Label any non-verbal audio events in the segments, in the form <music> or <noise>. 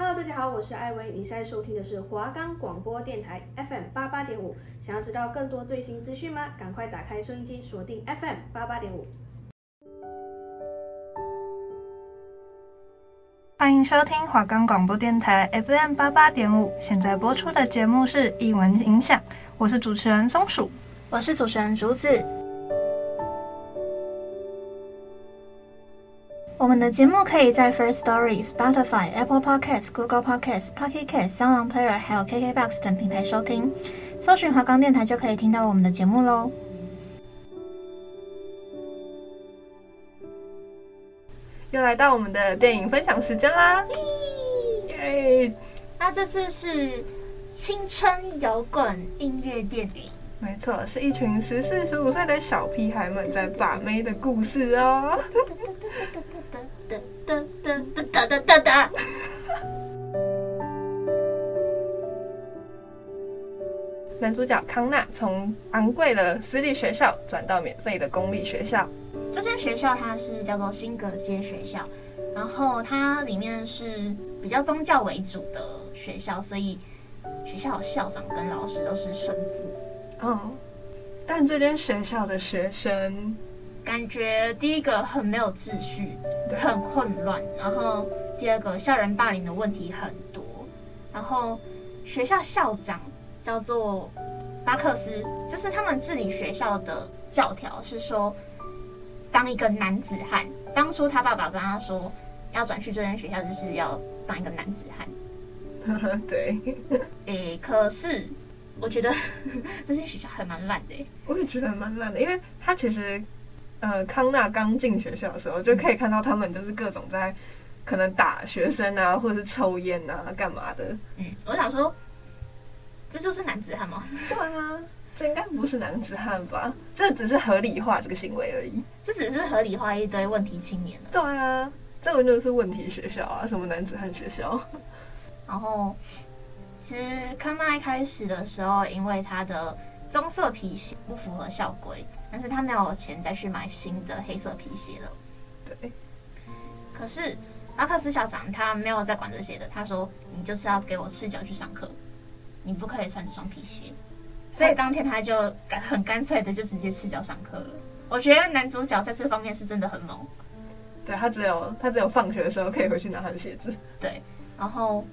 Hello，大家好，我是艾薇，你现在收听的是华冈广播电台 FM 八八点五。想要知道更多最新资讯吗？赶快打开收音机，锁定 FM 八八点五。欢迎收听华冈广播电台 FM 八八点五。现在播出的节目是译文影响，我是主持人松鼠，我是主持人竹子。我们的节目可以在 First Story、Spotify、Apple Podcasts、Google Podcasts、Pocket Casts、SoundOnPlayer 还有 KKBOX 等平台收听，搜寻华冈电台就可以听到我们的节目喽。又来到我们的电影分享时间啦！耶！那这次是青春摇滚音乐电影。没错，是一群十四十五岁的小屁孩们在把妹的故事哦。<laughs> 男主角康纳从昂贵的私立学校转到免费的公立学校。这间学校它是叫做新格街学校，然后它里面是比较宗教为主的学校，所以学校的校长跟老师都是神父。嗯，但这间学校的学生感觉第一个很没有秩序，很混乱，然后第二个校园霸凌的问题很多，然后学校校长叫做巴克斯，就是他们治理学校的教条是说，当一个男子汉，当初他爸爸跟他说要转去这间学校，就是要当一个男子汉。<laughs> 对。诶，可是。我觉得 <laughs> 这间学校还蛮烂的。我也觉得蛮烂的，因为他其实，呃，康纳刚进学校的时候就可以看到他们就是各种在可能打学生啊，或者是抽烟啊，干嘛的。嗯，我想说，这就是男子汉吗？对啊，这应该不是男子汉吧？这只是合理化这个行为而已。这只是合理化一堆问题青年。对啊，这个就是问题学校啊，什么男子汉学校。然后。其实康纳一开始的时候，因为他的棕色皮鞋不符合校规，但是他没有钱再去买新的黑色皮鞋了。对。可是阿克斯校长他没有在管这些的，他说你就是要给我赤脚去上课，你不可以穿这双皮鞋。所以当天他就干很干脆的就直接赤脚上课了。我觉得男主角在这方面是真的很猛。对，他只有他只有放学的时候可以回去拿他的鞋子。对，然后。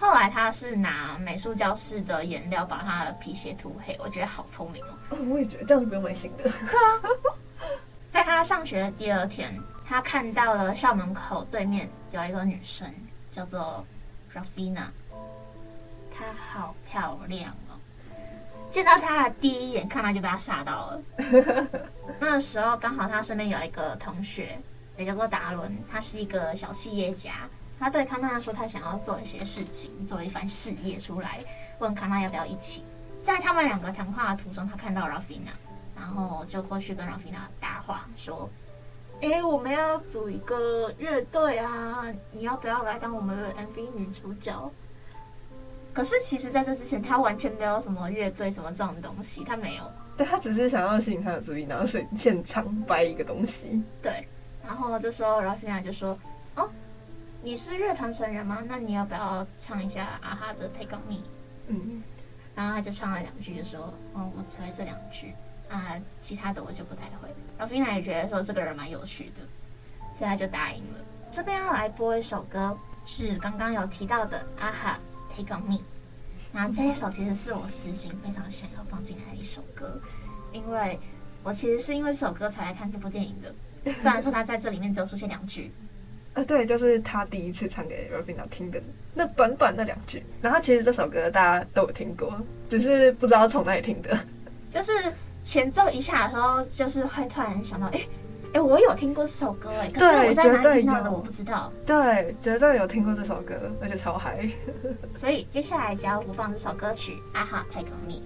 后来他是拿美术教室的颜料把他的皮鞋涂黑，我觉得好聪明哦。哦，我也觉得这样子不用买新的。对啊。<laughs> 在他上学的第二天，他看到了校门口对面有一个女生，叫做 Ravina，她好漂亮哦。见到她的第一眼，看到就被她吓到了。<laughs> 那时候刚好她身边有一个同学，也叫做达伦，他是一个小企业家。他对康纳说，他想要做一些事情，做一番事业出来，问康纳要不要一起。在他们两个谈话的途中，他看到 Rafina，然后就过去跟 Rafina 搭话，说：“哎，我们要组一个乐队啊，你要不要来当我们的 MV 女主角？”可是其实在这之前，他完全没有什么乐队什么这种东西，他没有。对，他只是想要吸引他的注意，然后是现场掰一个东西。对，然后这时候 Ravina 就说：“哦。”你是乐团成员吗？那你要不要唱一下啊哈的《Take on Me》？嗯，然后他就唱了两句，就说：“哦，我只会这两句啊，其他的我就不太会。”然后菲娜也觉得说这个人蛮有趣的，所以他就答应了。这边要来播一首歌，是刚刚有提到的啊哈《Take on Me》。那这一首其实是我私心非常想要放进来的一首歌，因为我其实是因为这首歌才来看这部电影的。<laughs> 虽然说他在这里面只有出现两句。啊，对，就是他第一次唱给 Ravina 听的那短短的两句。然后其实这首歌大家都有听过，只是不知道从哪里听的。就是前奏一下的时候，就是会突然想到，哎哎，我有听过这首歌哎，可是我在哪里听到的我不知道。对，绝对有听过这首歌，而且超嗨。<laughs> 所以接下来只要播放这首歌曲，A-ha Take Me。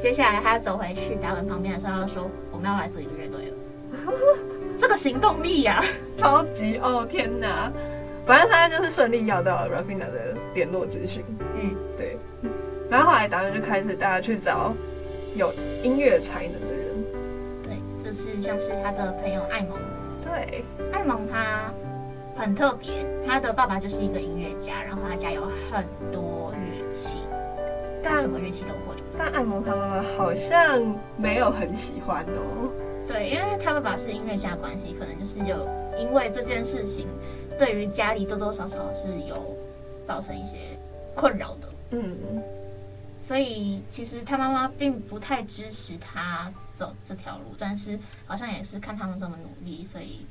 接下来他走回去达文旁边的时候，他说我们要来做一个乐队了。<laughs> 这个行动力呀、啊，超级哦天哪！反正他就是顺利要到 Rafina 的联络资讯。嗯，对。然后后来达文就开始大家去找有音乐才能的人。对，就是像是他的朋友艾蒙。对，艾蒙他很特别，他的爸爸就是一个音乐家，然后他家有很多乐器，他什么乐器都会。但艾蒙他妈妈好像没有很喜欢哦。对，因为他爸爸是音乐家关系，可能就是有因为这件事情，对于家里多多少少是有造成一些困扰的。嗯，所以其实他妈妈并不太支持他走这条路，但是好像也是看他们这么努力，所以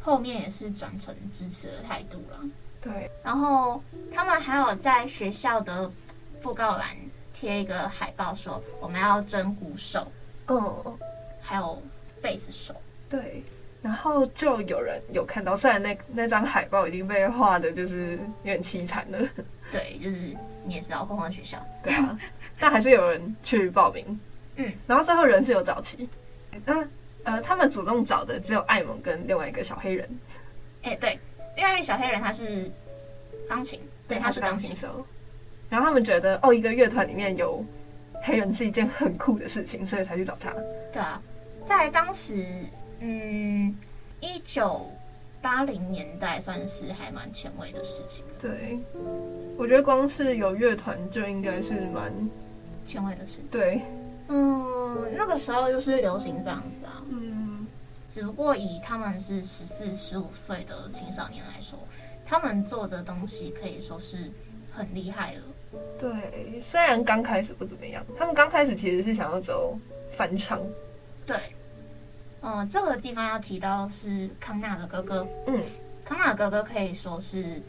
后面也是转成支持的态度了。对，然后他们还有在学校的布告栏贴一个海报，说我们要征鼓手。哦，还有。贝斯手，对，然后就有人有看到，虽然那那张海报已经被画的就是有点凄惨了，对，就是你也知道，混混学校，<laughs> 对啊，但还是有人去报名，嗯，然后最后人是有找齐，那呃他们主动找的只有艾蒙跟另外一个小黑人，哎对，另外一个小黑人他是钢琴，对，他是钢琴手，然后他们觉得哦一个乐团里面有黑人是一件很酷的事情，所以才去找他，对啊。在当时，嗯，一九八零年代算是还蛮前卫的事情。对，我觉得光是有乐团就应该是蛮前卫的事。对，嗯，那个时候就是流行这样子啊。嗯，只不过以他们是十四、十五岁的青少年来说，他们做的东西可以说是很厉害了。对，虽然刚开始不怎么样，他们刚开始其实是想要走翻唱。对，嗯，这个地方要提到是康纳的哥哥。嗯，康纳的哥哥可以说是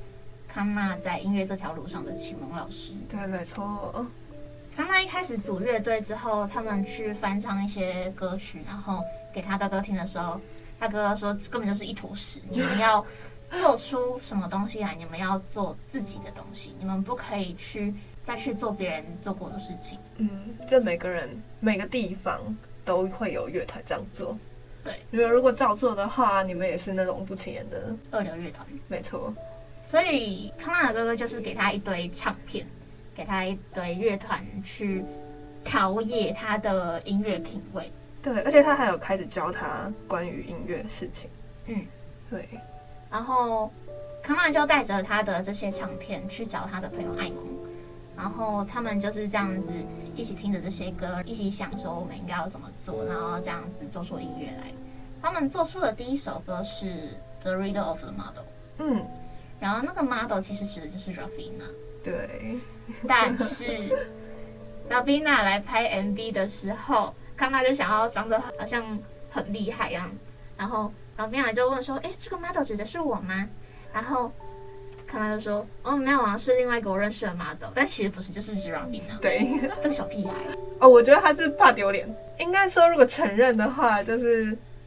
康纳在音乐这条路上的启蒙老师。对，没错。康纳一开始组乐队之后，他们去翻唱一些歌曲，然后给他哥哥听的时候，他哥哥说根本就是一坨屎，你们要做出什么东西来？你们要做自己的东西，你们不可以去再去做别人做过的事情。嗯，就每个人每个地方。都会有乐团这样做，对，因为如果照做的话，你们也是那种不起眼的二流乐团。没错，所以康纳的哥哥就是给他一堆唱片，给他一堆乐团去陶冶他的音乐品味。对，而且他还有开始教他关于音乐的事情。嗯，对。然后康纳就带着他的这些唱片去找他的朋友艾蒙。然后他们就是这样子一起听着这些歌，一起想说我们应该要怎么做，然后这样子做出音乐来。他们做出的第一首歌是《The Riddle of the Model》。嗯。然后那个 model 其实指的就是 Ravina。对。<laughs> 但是 <laughs> Ravina 来拍 MV 的时候，康纳就想要长得好像很厉害一样，然后 Ravina 就问说：“哎，这个 model 指的是我吗？”然后。康纳就说：“哦，没有啊，是另外一个我认识的 model，但其实不是，就是 Ravina。”对，这个小屁孩。哦，我觉得他是怕丢脸。应该说，如果承认的话，就是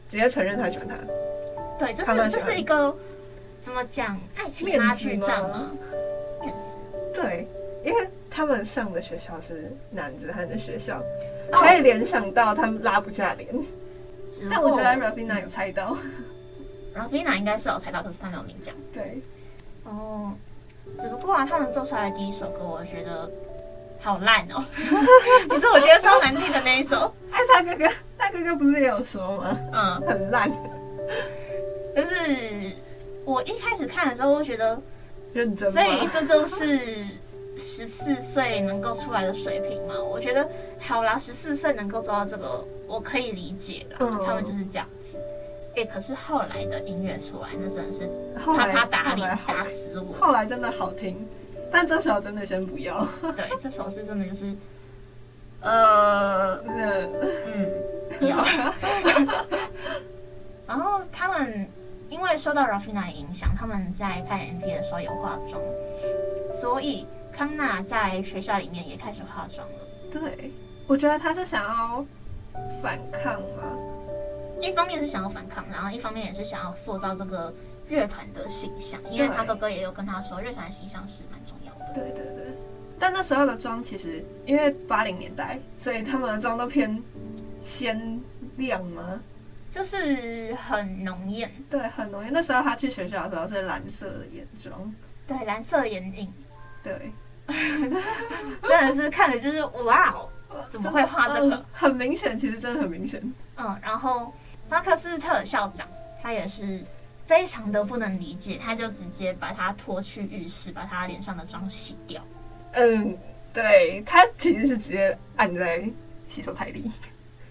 直接承认他喜欢他。对，就是这是一个怎么讲，爱情拉锯战吗？面子。对，因为他们上的学校是男子汉的学校，可以联想到他们拉不下脸。但我觉得 Ravina 有猜到。<laughs> Ravina 应该是有猜到，可是他没有明讲。对。哦，只不过啊，他们做出来的第一首歌，我觉得好烂哦。<laughs> 其实我觉得超难听的那一首。<laughs> 哎，大哥哥，大哥哥不是也有说吗？嗯，很烂。就是我一开始看的时候，我觉得认真。所以这就是十四岁能够出来的水平嘛？我觉得好啦，十四岁能够做到这个，我可以理解啦。嗯。他们就是这样子。哎，可是后来的音乐出来，那真的是啪啪打脸，打死我。后来真的好听，但这首真的先不要。对，这首是真的就是，呃，嗯，<laughs> 不，要。然后他们因为受到 Rafina 的影响，他们在拍 MV 的时候有化妆，所以康纳在学校里面也开始化妆了。对，我觉得他是想要反抗吗。一方面是想要反抗，然后一方面也是想要塑造这个乐团的形象，因为他哥哥也有跟他说，乐团的形象是蛮重要的。对对对。但那时候的妆其实因为八零年代，所以他们的妆都偏鲜亮吗？就是很浓艳。对，很浓艳。那时候他去学校的时候是蓝色的眼妆。对，蓝色眼影。对。<laughs> 真的是看着就是哇哦，<laughs> 怎么会画这个？嗯、很明显，其实真的很明显。嗯，然后巴克斯特校长他也是非常的不能理解，他就直接把他拖去浴室，把他脸上的妆洗掉。嗯，对，他其实是直接按在洗手台里。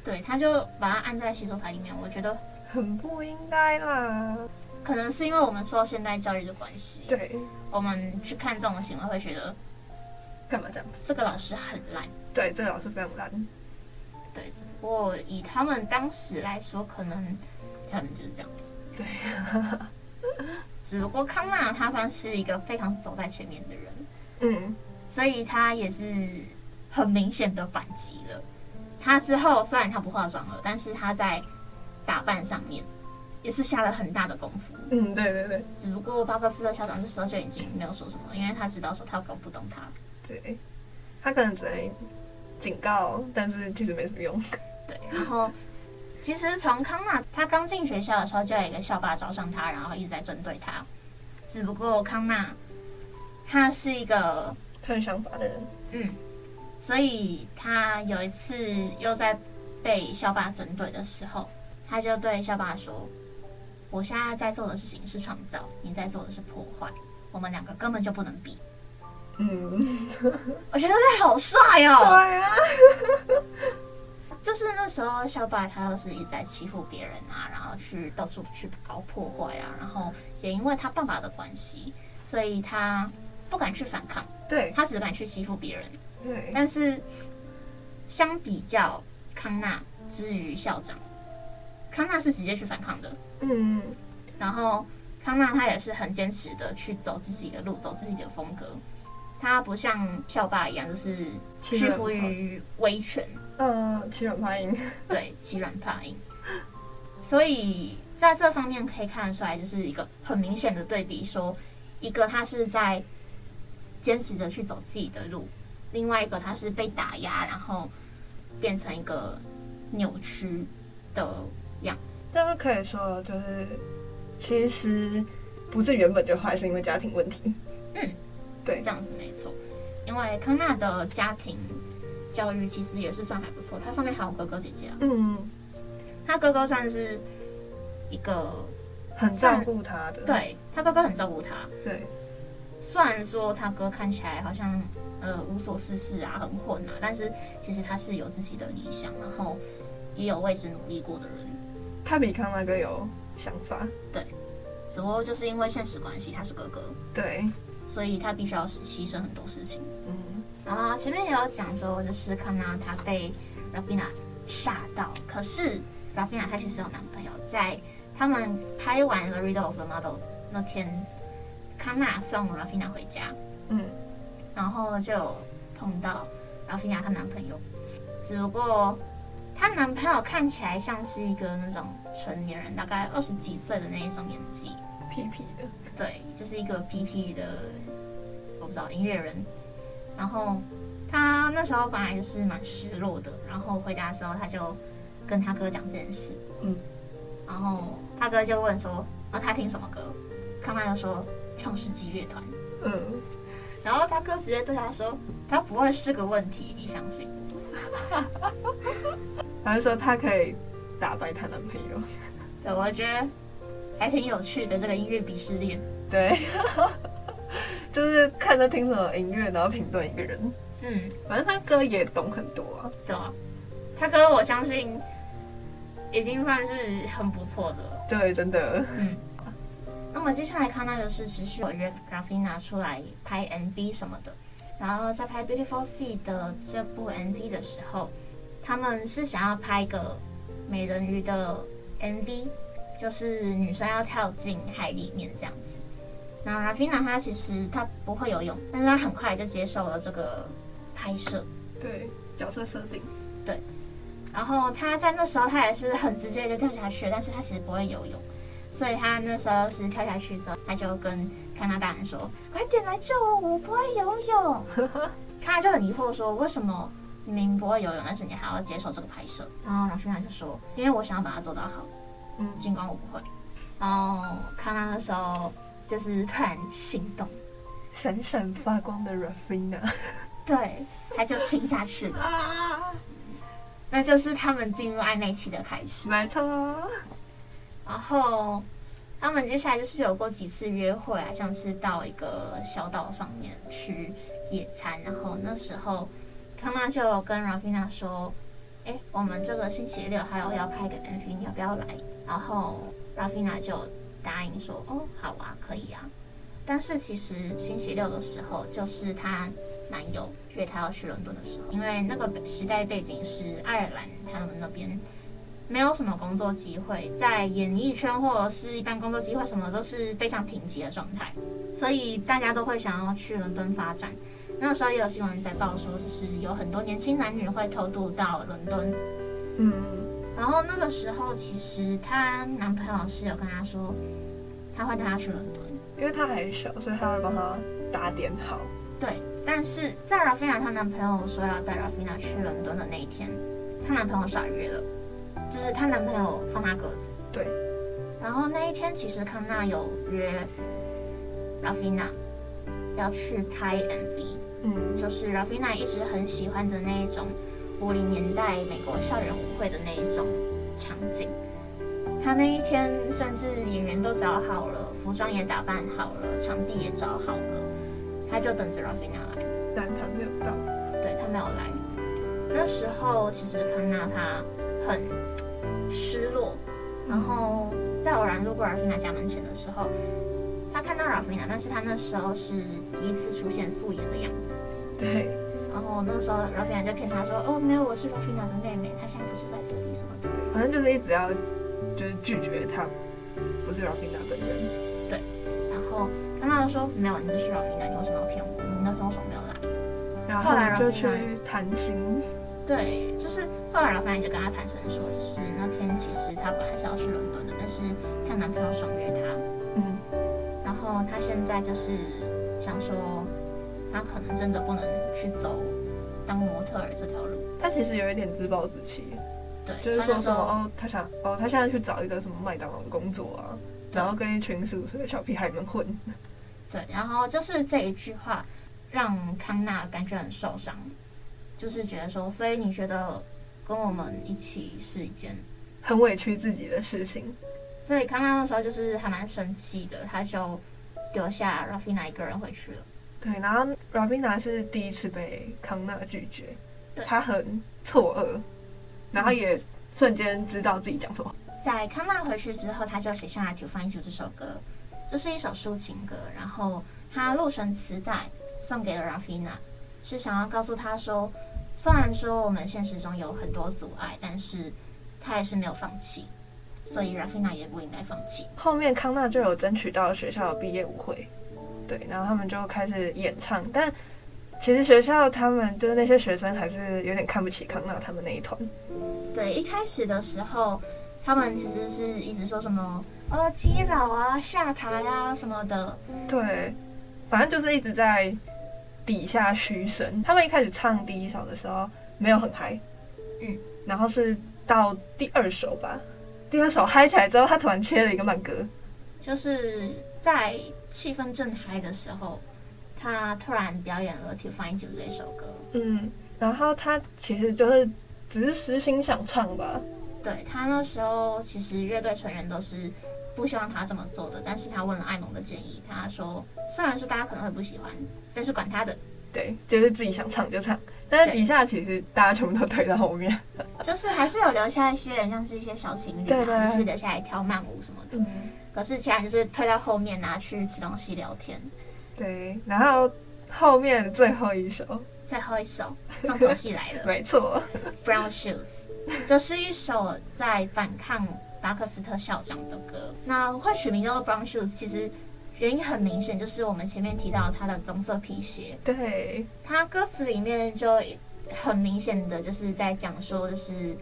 对，他就把他按在洗手台里面，我觉得很不应该啦。<laughs> 可能是因为我们受现代教育的关系，对，我们去看这种行为会觉得。干嘛这样？这个老师很烂。对，这个老师非常烂。对，只不过以他们当时来说，可能他们就是这样子。对。<laughs> <laughs> 只不过康纳他算是一个非常走在前面的人。嗯。所以他也是很明显的反击了。他之后虽然他不化妆了，但是他在打扮上面也是下了很大的功夫。嗯，对对对。只不过巴克斯的校长这时候就已经没有说什么，因为他知道说他搞不懂他。对，他可能只能警告，但是其实没什么用。<laughs> 对，然后其实从康纳他刚进学校的时候，就有一个校霸找上他，然后一直在针对他。只不过康纳他是一个很想法的人，嗯，所以他有一次又在被校霸针对的时候，他就对校霸说：“我现在在做的事情是创造，你在做的是破坏，我们两个根本就不能比。”嗯，<laughs> 我觉得他好帅哦。对啊。就是那时候校霸他又是一直在欺负别人啊，然后去到处去搞破坏啊，然后也因为他爸爸的关系，所以他不敢去反抗。对。他只敢去欺负别人。对。但是相比较康纳之于校长，康纳是直接去反抗的。嗯。然后康纳他也是很坚持的去走自己的路，走自己的风格。他不像校霸一样，就是屈服于威权。嗯，欺软怕硬。对，<laughs> 欺软怕硬。所以在这方面可以看得出来，就是一个很明显的对比，说一个他是在坚持着去走自己的路，另外一个他是被打压，然后变成一个扭曲的样子。但是可以说，就是其实不是原本就坏，是因为家庭问题。嗯。对，这样子没错，因为康纳的家庭教育其实也是算还不错，他上面还有哥哥姐姐啊。嗯，他哥哥算是一个很照顾他的。对，他哥哥很照顾他。对，虽然说他哥看起来好像呃无所事事啊，很混啊，但是其实他是有自己的理想，然后也有为之努力过的人。他比康纳哥有想法。对，只不过就是因为现实关系，他是哥哥。对。所以他必须要牺牲很多事情。嗯，然后前面也有讲说，就是康纳他被 Ravina 吓到，可是 Ravina 她其实有男朋友，在他们拍完了《The Riddle of the Model》那天，康纳送 Ravina 回家。嗯，然后就碰到 Ravina 她男朋友，只不过她男朋友看起来像是一个那种成年人，大概二十几岁的那一种年纪。屁屁的，对，就是一个屁屁的，我不知道音乐人。然后他那时候本来就是蛮失落的，然后回家的时候他就跟他哥讲这件事。嗯。然后他哥就问说，啊，他听什么歌？康纳就说创世纪乐团。嗯。然后他哥直接对他说，他不会是个问题，你相信？哈哈哈。他就说他可以打败他男朋友。对，我觉得。还挺有趣的这个音乐鄙视链，对，<laughs> 就是看着听什么音乐，然后评论一个人。嗯，反正他歌也懂很多啊。对啊，他歌我相信已经算是很不错的了。对，真的。嗯。那么接下来看到的是持续有约 Ravina 出来拍 MV 什么的，然后在拍 Beautiful Sea 的这部 MV 的时候，他们是想要拍一个美人鱼的 MV。就是女生要跳进海里面这样子，那 Ravina 她其实她不会游泳，但是她很快就接受了这个拍摄。对，角色设定。对，然后她在那时候她也是很直接就跳下去，但是她其实不会游泳，所以她那时候是跳下去之后，她就跟加拿大人说：“快点来救我，我不会游泳。<laughs> ”他就很疑惑说，为什么明明不会游泳，但是你还要接受这个拍摄？然后 Ravina 就说，因为我想要把它做到好，嗯，尽管我不会。然后康纳的时候就是突然心动，闪闪发光的 Rafina，对，他就亲下去了，啊、那就是他们进入暧昧期的开始。没错。然后他们接下来就是有过几次约会啊，像是到一个小岛上面去野餐，然后那时候康纳就跟 Rafina 说，哎，我们这个星期六还有要拍一个 MV，你要不要来？然后 Ravina 就答应说，哦，好啊，可以啊。但是其实星期六的时候，就是她男友约她要去伦敦的时候，因为那个时代背景是爱尔兰，他们那边。没有什么工作机会，在演艺圈或者是一般工作机会，什么都是非常贫瘠的状态，所以大家都会想要去伦敦发展。那时候也有新闻在报说，就是有很多年轻男女会偷渡到伦敦。嗯，然后那个时候其实她男朋友是有跟她说，他会带她去伦敦，因为她还小，所以他会帮她打点好。对，但是在 Ravina 她男朋友说要带 Ravina 去伦敦的那一天，她男朋友耍约了。就是她男朋友放她鸽子，对。然后那一天其实康纳有约 Ravina 要去拍 MV，嗯，就是 Ravina 一直很喜欢的那一种五零年代美国校园舞会的那一种场景。他那一天甚至演员都找好了，服装也打扮好了，场地也找好了，他就等着 Rafina 来，但他没有到，对，他没有来。那时候其实康纳他很失落，然后在偶然路过 Rafina 家门前的时候，他看到 Rafina，但是他那时候是第一次出现素颜的样子。对。然后那时候 Ravina 就骗他说，哦，没有，我是 Ravina 的妹妹，她现在不是在这里什么的。反正就是一直要就是拒绝他，不是 Ravina 本人。对。然后他妈就说，没有，你就是 Ravina，你为什么要骗我？你那时候为什么没有来？然后后来就去谈心。对，就是后来 Ravina 就跟他坦诚说，就是那天其实她本来是要去伦敦的，但是她男朋友爽约她。嗯。然后她现在就是想说，她可能真的不能去走当模特儿这条路。他其实有一点自暴自弃。对。就是说什么哦，他想哦，他现在去找一个什么麦当劳工作啊，然后跟一群十五岁的小屁孩们混。对，然后就是这一句话让康纳感觉很受伤。就是觉得说，所以你觉得跟我们一起是一件很委屈自己的事情。所以康纳那时候就是还蛮生气的，他就丢下 Rafina 一个人回去了。对，然后 Ravina 是第一次被康纳拒绝，对他很错愕，然后也瞬间知道自己讲错。在康纳回去之后，他就写下了《To Find You》这首歌，这是一首抒情歌，然后他录成磁带送给了 Ravina，是想要告诉他说。虽然说我们现实中有很多阻碍，但是他还是没有放弃，所以 Rafina 也不应该放弃。后面康纳就有争取到学校的毕业舞会，对，然后他们就开始演唱，但其实学校他们就是那些学生还是有点看不起康纳他们那一团。对，一开始的时候，他们其实是一直说什么呃基佬啊下台啊什么的。对，反正就是一直在。底下嘘声，他们一开始唱第一首的时候没有很嗨，嗯，然后是到第二首吧，第二首嗨起来之后，他突然切了一个慢歌，就是在气氛正嗨的时候，他突然表演了《To Find You》这首歌，嗯，然后他其实就是只是私心想唱吧，对，他那时候其实乐队成员都是不希望他这么做的，但是他问了艾蒙的建议，他说虽然说大家可能会不喜欢，但是管他的，对，就是自己想唱就唱，但是底下其实大家全部都推到后面，<laughs> 就是还是有留下一些人，像是一些小情侣啊，对对。对，就是留下来跳慢舞什么的，嗯，可是其他就是推到后面拿去吃东西聊天，对，然后后面最后一首，最后一首 <laughs> 重头戏来了，没错，Brown Shoes，这是一首在反抗。巴克斯特校长的歌，那会取名叫做 Brown Shoes，其实原因很明显，就是我们前面提到他的棕色皮鞋。对。他歌词里面就很明显的就是在讲说，就是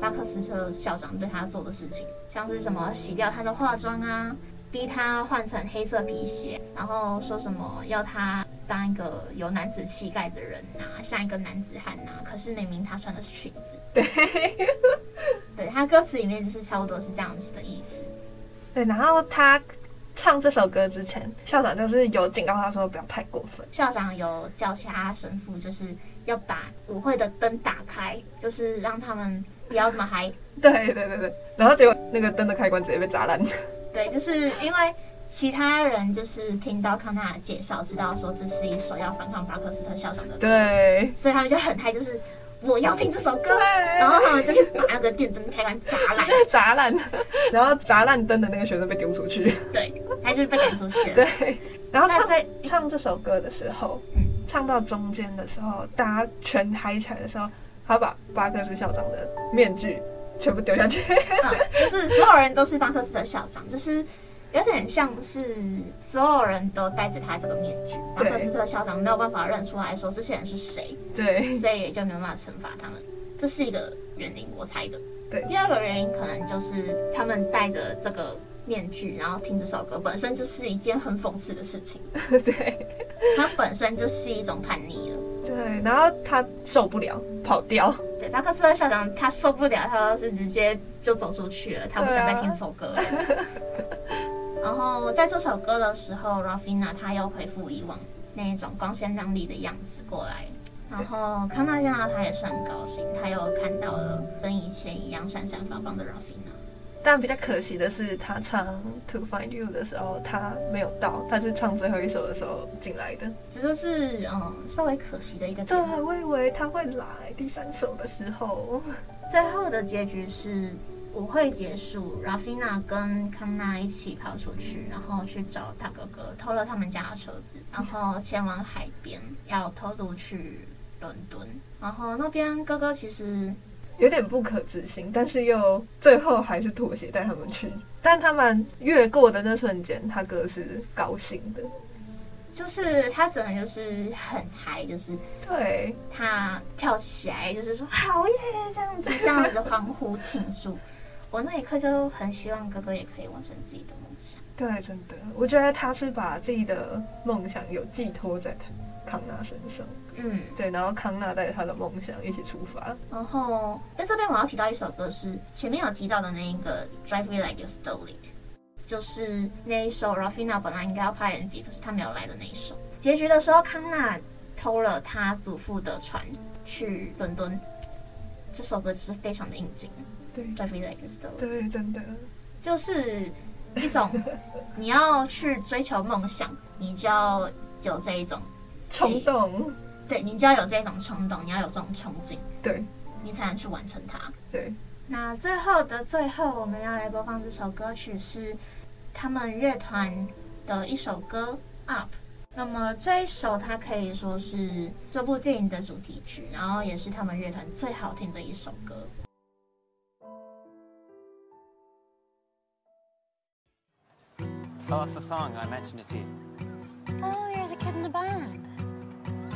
巴克斯特校长对他做的事情，像是什么洗掉他的化妆啊，逼他换成黑色皮鞋，然后说什么要他当一个有男子气概的人呐、啊，像一个男子汉呐、啊。可是明明他穿的是裙子。对。对，他歌词里面就是差不多是这样子的意思。对，然后他唱这首歌之前，校长就是有警告他说不要太过分。校长有叫其他神父就是要把舞会的灯打开，就是让他们不要这么嗨。<laughs> 对对对对。然后结果那个灯的开关直接被砸烂。<laughs> 对，就是因为。其他人就是听到康纳的介绍，知道说这是一首要反抗巴克斯特校长的歌，对，所以他们就很嗨，就是我要听这首歌，然后他们就去把那个电灯开关砸烂，砸烂，<laughs> 然后砸烂灯的那个学生被丢出去，对，他就是被赶出去了，<laughs> 对，然后他在唱这首歌的时候，嗯，唱到中间的时候，大家全嗨起来的时候，他把巴克斯校长的面具全部丢下去，嗯，就是所有人都是巴克斯的校长，就是。有点像是所有人都戴着他这个面具，巴克斯特校长没有办法认出来说这些人是谁，对，所以也就没有办法惩罚他们。这是一个原因，我猜的。对，第二个原因可能就是他们戴着这个面具，然后听这首歌，本身就是一件很讽刺的事情。<laughs> 对，他本身就是一种叛逆了。对，然后他受不了，跑掉。对，巴克斯特校长他受不了，他是直接就走出去了，他不想再听这首歌了。<laughs> 然后在这首歌的时候，Rafina 他又恢复以往那一种光鲜亮丽的样子过来。然后康纳见到他也是很高兴，他又看到了跟以前一样闪闪发光的 Rafina。但比较可惜的是，他唱 To Find You 的时候他没有到，他是唱最后一首的时候进来的。这就是嗯稍微可惜的一个点。对，我以为他会来第三首的时候。最后的结局是。舞会结束，Rafina 跟康纳一起跑出去，然后去找大哥哥，偷了他们家的车子，然后前往海边，要偷渡去伦敦。然后那边哥哥其实有点不可置信，但是又最后还是妥协带他们去。但他们越过的那瞬间，他哥是高兴的，就是他整个就是很嗨，就是对他跳起来，就是说好耶这样子，这样子欢呼庆祝。我那一刻就很希望哥哥也可以完成自己的梦想。对，真的，我觉得他是把自己的梦想有寄托在康纳身上。嗯，对，然后康纳带着他的梦想一起出发。然后在这边我要提到一首歌，是前面有提到的那一个 Drive Me Like You Stole It，就是那一首 Rafina 本来应该要拍 MV，可是他没有来的那一首。结局的时候，康纳偷了他祖父的船去伦敦，这首歌就是非常的应景。对，Drive Me Like You Stole。对，真的。就是一种 <laughs> 你要去追求梦想，你就要有这一种冲动。对，你就要有这种冲动，你要有这种冲劲。对。你才能去完成它。对。那最后的最后，我们要来播放这首歌曲是他们乐团的一首歌《Up》。那么这一首它可以说是这部电影的主题曲，然后也是他们乐团最好听的一首歌。Tell us the song, I mentioned it to you. Oh, you're the kid in the band.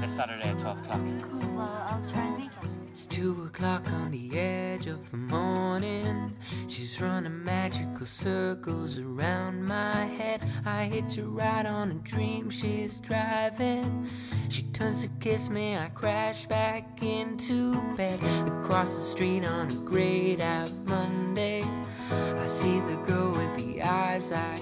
This Saturday at 12 o'clock. Cool, well, I'll try and make it. It's two o'clock on the edge of the morning. She's running magical circles around my head. I hit her right on a dream she's driving. She turns to kiss me, I crash back into bed. Across the street on a grayed out Monday. I see the girl with the eyes I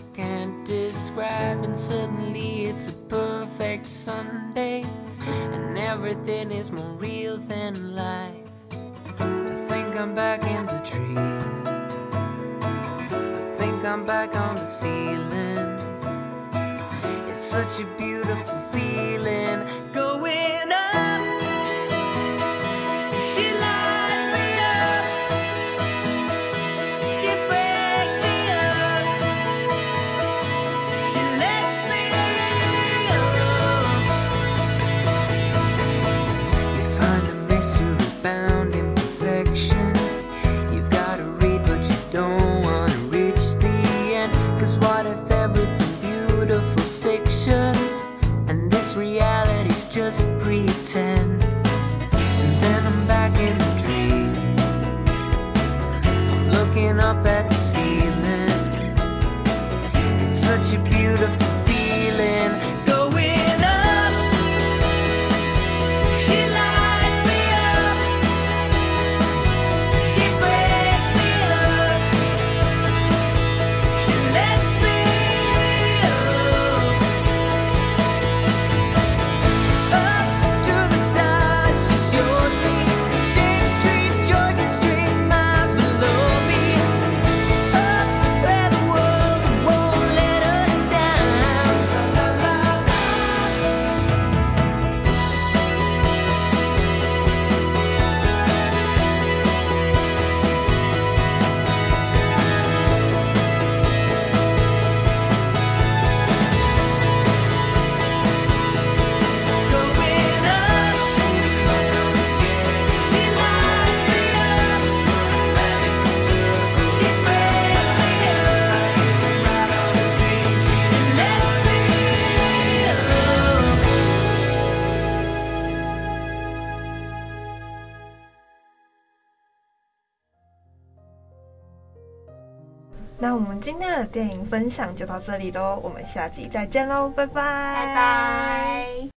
Sunday, and everything is more real than life. I think I'm back in the dream. I think I'm back on the ceiling. It's such a beautiful feeling. 电影分享就到这里喽，我们下集再见喽，拜拜。拜拜。